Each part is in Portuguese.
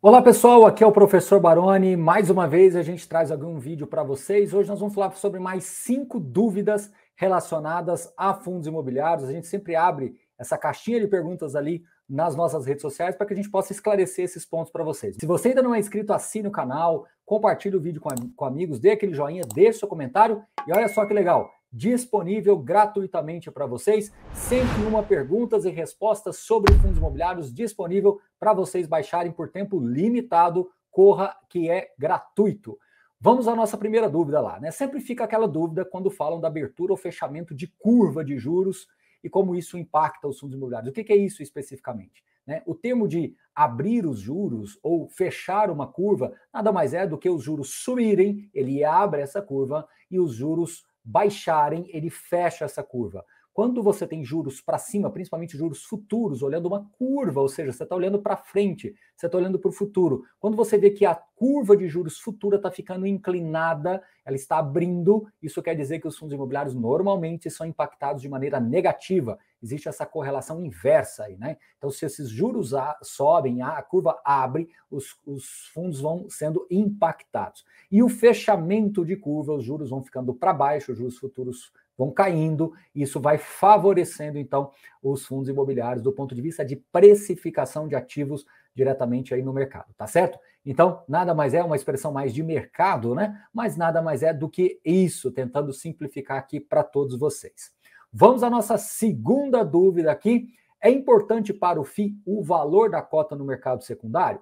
Olá pessoal, aqui é o professor Baroni. Mais uma vez a gente traz algum vídeo para vocês. Hoje nós vamos falar sobre mais cinco dúvidas relacionadas a fundos imobiliários. A gente sempre abre essa caixinha de perguntas ali nas nossas redes sociais para que a gente possa esclarecer esses pontos para vocês. Se você ainda não é inscrito, assine o canal, compartilhe o vídeo com, com amigos, dê aquele joinha, deixe seu comentário e olha só que legal disponível gratuitamente para vocês. 101 perguntas e respostas sobre fundos imobiliários disponível para vocês baixarem por tempo limitado. Corra que é gratuito. Vamos à nossa primeira dúvida lá, né? Sempre fica aquela dúvida quando falam da abertura ou fechamento de curva de juros e como isso impacta os fundos imobiliários. O que é isso especificamente? Né? O termo de abrir os juros ou fechar uma curva nada mais é do que os juros subirem, ele abre essa curva, e os juros baixarem, ele fecha essa curva. Quando você tem juros para cima, principalmente juros futuros, olhando uma curva, ou seja, você está olhando para frente, você está olhando para o futuro. Quando você vê que a curva de juros futura está ficando inclinada, ela está abrindo, isso quer dizer que os fundos imobiliários normalmente são impactados de maneira negativa. Existe essa correlação inversa aí, né? Então, se esses juros sobem, a curva abre, os, os fundos vão sendo impactados. E o fechamento de curva, os juros vão ficando para baixo, os juros futuros vão caindo, isso vai favorecendo então os fundos imobiliários do ponto de vista de precificação de ativos diretamente aí no mercado, tá certo? Então, nada mais é uma expressão mais de mercado, né? Mas nada mais é do que isso, tentando simplificar aqui para todos vocês. Vamos à nossa segunda dúvida aqui. É importante para o FI o valor da cota no mercado secundário?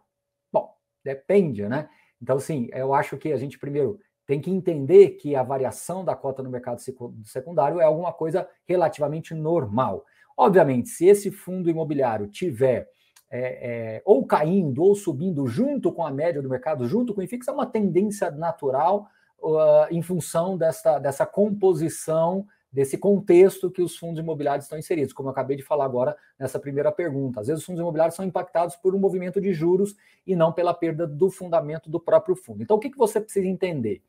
Bom, depende, né? Então, sim, eu acho que a gente primeiro tem que entender que a variação da cota no mercado secundário é alguma coisa relativamente normal. Obviamente, se esse fundo imobiliário tiver é, é, ou caindo ou subindo junto com a média do mercado, junto com o IFIX, é uma tendência natural uh, em função dessa, dessa composição desse contexto que os fundos imobiliários estão inseridos, como eu acabei de falar agora nessa primeira pergunta. Às vezes os fundos imobiliários são impactados por um movimento de juros e não pela perda do fundamento do próprio fundo. Então, o que, que você precisa entender?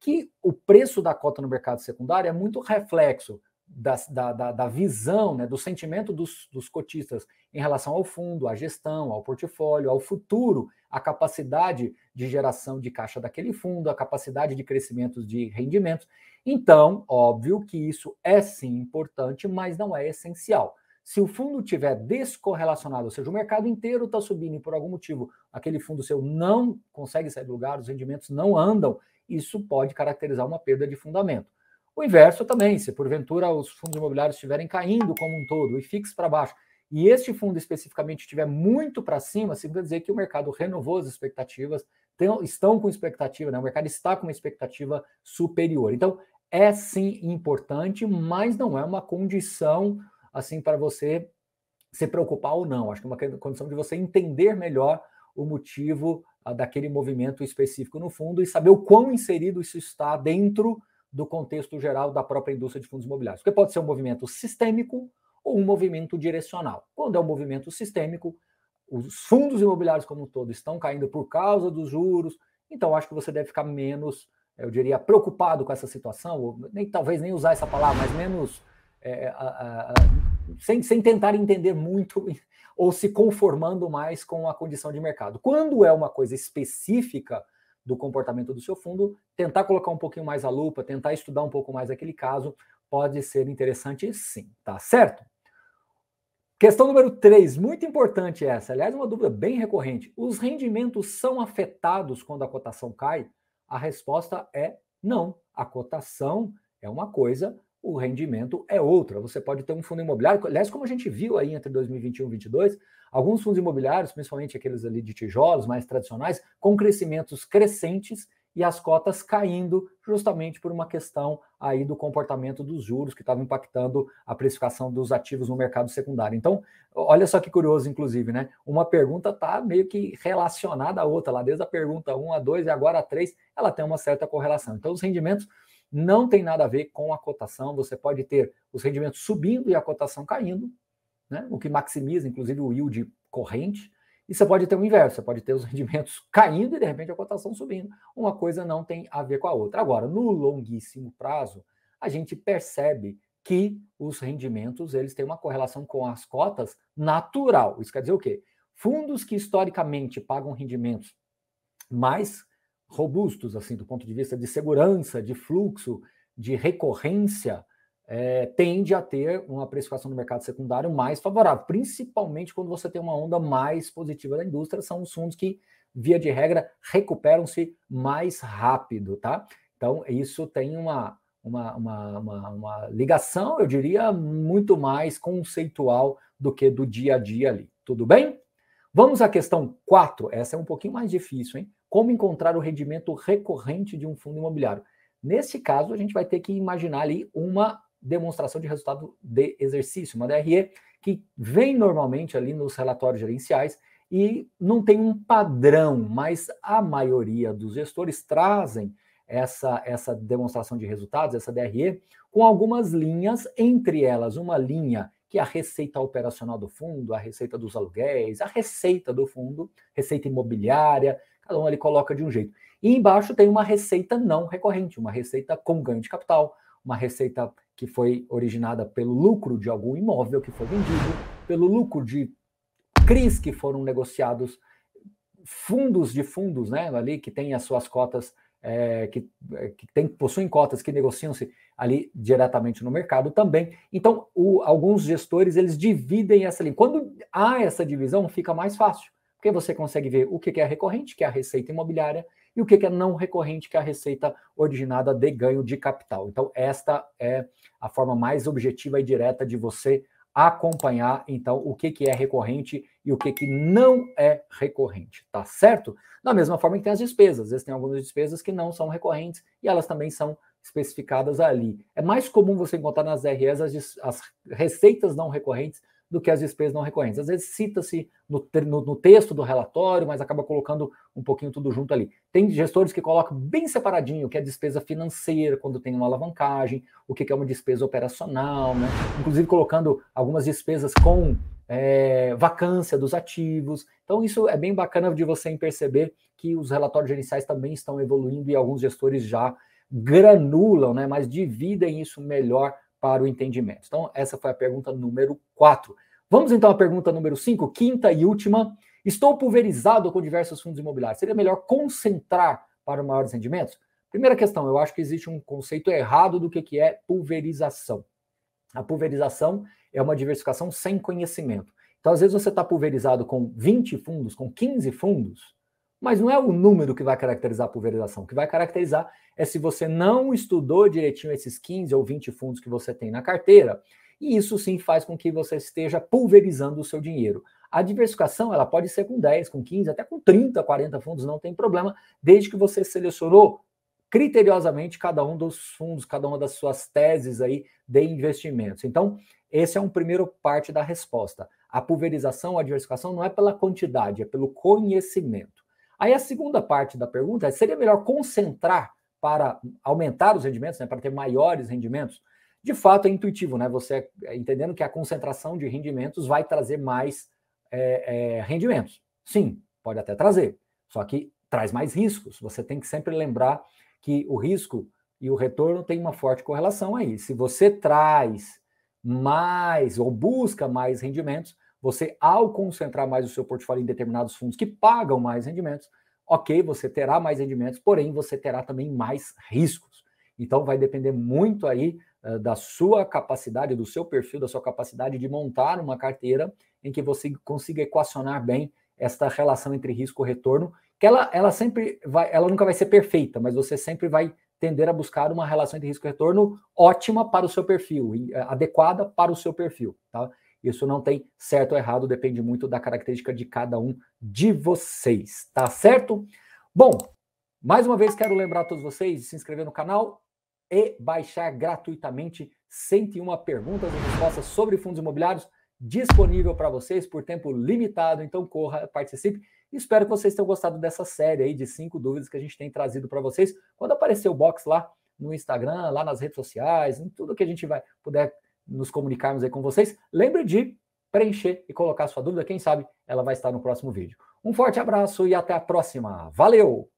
Que o preço da cota no mercado secundário é muito reflexo da, da, da, visão, né, do sentimento dos, dos cotistas em relação ao fundo, à gestão, ao portfólio, ao futuro, a capacidade de geração de caixa daquele fundo, a capacidade de crescimento de rendimentos. Então, óbvio que isso é sim importante, mas não é essencial. Se o fundo tiver descorrelacionado, ou seja, o mercado inteiro está subindo e por algum motivo aquele fundo seu não consegue sair do lugar, os rendimentos não andam, isso pode caracterizar uma perda de fundamento. O inverso também, se porventura os fundos imobiliários estiverem caindo como um todo e fixo para baixo, e este fundo especificamente estiver muito para cima, significa dizer que o mercado renovou as expectativas, tem, estão com expectativa, né? o mercado está com uma expectativa superior. Então, é sim importante, mas não é uma condição assim para você se preocupar ou não. Acho que é uma condição de você entender melhor o motivo ah, daquele movimento específico no fundo e saber o quão inserido isso está dentro do contexto geral da própria indústria de fundos imobiliários. Porque pode ser um movimento sistêmico ou um movimento direcional. Quando é um movimento sistêmico, os fundos imobiliários como um todo estão caindo por causa dos juros, então acho que você deve ficar menos, eu diria, preocupado com essa situação, ou nem talvez nem usar essa palavra, mas menos é, a, a, a, sem, sem tentar entender muito ou se conformando mais com a condição de mercado. Quando é uma coisa específica do comportamento do seu fundo, tentar colocar um pouquinho mais a lupa, tentar estudar um pouco mais aquele caso, pode ser interessante sim, tá certo? Questão número 3, muito importante essa, aliás, uma dúvida bem recorrente. Os rendimentos são afetados quando a cotação cai? A resposta é não. A cotação é uma coisa, o rendimento é outra. Você pode ter um fundo imobiliário, aliás, como a gente viu aí entre 2021 e 2022, alguns fundos imobiliários, principalmente aqueles ali de tijolos mais tradicionais, com crescimentos crescentes e as cotas caindo justamente por uma questão aí do comportamento dos juros que estava impactando a precificação dos ativos no mercado secundário. Então, olha só que curioso, inclusive, né? Uma pergunta está meio que relacionada à outra, lá desde a pergunta 1 a 2 e agora a 3, ela tem uma certa correlação. Então, os rendimentos não tem nada a ver com a cotação, você pode ter os rendimentos subindo e a cotação caindo, né? o que maximiza, inclusive, o yield corrente, e você pode ter o inverso, você pode ter os rendimentos caindo e de repente a cotação subindo. Uma coisa não tem a ver com a outra. Agora, no longuíssimo prazo, a gente percebe que os rendimentos eles têm uma correlação com as cotas natural. Isso quer dizer o quê? fundos que historicamente pagam rendimentos mais robustos, assim, do ponto de vista de segurança, de fluxo, de recorrência, é, tende a ter uma precificação do mercado secundário mais favorável, principalmente quando você tem uma onda mais positiva da indústria, são os fundos que, via de regra, recuperam-se mais rápido, tá? Então, isso tem uma, uma, uma, uma, uma ligação, eu diria, muito mais conceitual do que do dia a dia ali. Tudo bem? Vamos à questão 4. Essa é um pouquinho mais difícil, hein? Como encontrar o rendimento recorrente de um fundo imobiliário? Nesse caso, a gente vai ter que imaginar ali uma demonstração de resultado de exercício, uma DRE, que vem normalmente ali nos relatórios gerenciais e não tem um padrão, mas a maioria dos gestores trazem essa, essa demonstração de resultados, essa DRE, com algumas linhas, entre elas uma linha que é a receita operacional do fundo, a receita dos aluguéis, a receita do fundo, receita imobiliária, cada um ali coloca de um jeito. E embaixo tem uma receita não recorrente, uma receita com ganho de capital, uma receita que foi originada pelo lucro de algum imóvel que foi vendido, pelo lucro de CRIs que foram negociados, fundos de fundos, né, ali que tem as suas cotas é, que, é, que tem, possuem cotas que negociam-se ali diretamente no mercado também. Então, o, alguns gestores eles dividem essa linha. Quando há essa divisão, fica mais fácil, porque você consegue ver o que é recorrente, que é a receita imobiliária, e o que é não recorrente, que é a receita originada de ganho de capital. Então, esta é a forma mais objetiva e direta de você acompanhar então o que, é recorrente e o que, não é recorrente, tá certo? Da mesma forma que tem as despesas, às vezes tem algumas despesas que não são recorrentes e elas também são especificadas ali. É mais comum você encontrar nas RS as, as receitas não recorrentes do que as despesas não recorrentes. Às vezes cita-se no, no, no, texto do relatório, mas acaba colocando um pouquinho tudo junto ali. Tem gestores que colocam bem separadinho o que é despesa financeira, quando tem uma alavancagem, o que é uma despesa operacional, né? inclusive colocando algumas despesas com é, vacância dos ativos. Então, isso é bem bacana de você perceber que os relatórios gerenciais também estão evoluindo e alguns gestores já granulam, né, mas dividem isso melhor para o entendimento. Então, essa foi a pergunta número 4. Vamos então à pergunta número 5, quinta e última. Estou pulverizado com diversos fundos imobiliários. Seria melhor concentrar para maiores rendimentos? Primeira questão, eu acho que existe um conceito errado do que, que é pulverização. A pulverização é uma diversificação sem conhecimento. Então, às vezes, você está pulverizado com 20 fundos, com 15 fundos, mas não é o número que vai caracterizar a pulverização. O que vai caracterizar é se você não estudou direitinho esses 15 ou 20 fundos que você tem na carteira e isso sim faz com que você esteja pulverizando o seu dinheiro. A diversificação ela pode ser com 10, com 15, até com 30, 40 fundos, não tem problema, desde que você selecionou criteriosamente cada um dos fundos, cada uma das suas teses aí de investimentos. Então, esse é um primeiro parte da resposta. A pulverização, a diversificação não é pela quantidade, é pelo conhecimento. Aí a segunda parte da pergunta é: seria melhor concentrar para aumentar os rendimentos, né, para ter maiores rendimentos? de fato é intuitivo, né? Você é, entendendo que a concentração de rendimentos vai trazer mais é, é, rendimentos. Sim, pode até trazer, só que traz mais riscos. Você tem que sempre lembrar que o risco e o retorno têm uma forte correlação aí. Se você traz mais ou busca mais rendimentos, você, ao concentrar mais o seu portfólio em determinados fundos que pagam mais rendimentos, ok, você terá mais rendimentos, porém você terá também mais riscos. Então vai depender muito aí uh, da sua capacidade, do seu perfil, da sua capacidade de montar uma carteira em que você consiga equacionar bem esta relação entre risco e retorno, que ela, ela sempre vai, ela nunca vai ser perfeita, mas você sempre vai tender a buscar uma relação entre risco e retorno ótima para o seu perfil, eh, adequada para o seu perfil, tá? Isso não tem certo ou errado, depende muito da característica de cada um de vocês, tá certo? Bom, mais uma vez quero lembrar a todos vocês de se inscrever no canal, e baixar gratuitamente 101 perguntas e respostas sobre fundos imobiliários disponível para vocês por tempo limitado. Então corra, participe. Espero que vocês tenham gostado dessa série aí de cinco dúvidas que a gente tem trazido para vocês. Quando aparecer o box lá no Instagram, lá nas redes sociais, em tudo que a gente vai puder nos comunicarmos aí com vocês, lembre de preencher e colocar sua dúvida. Quem sabe ela vai estar no próximo vídeo. Um forte abraço e até a próxima. Valeu!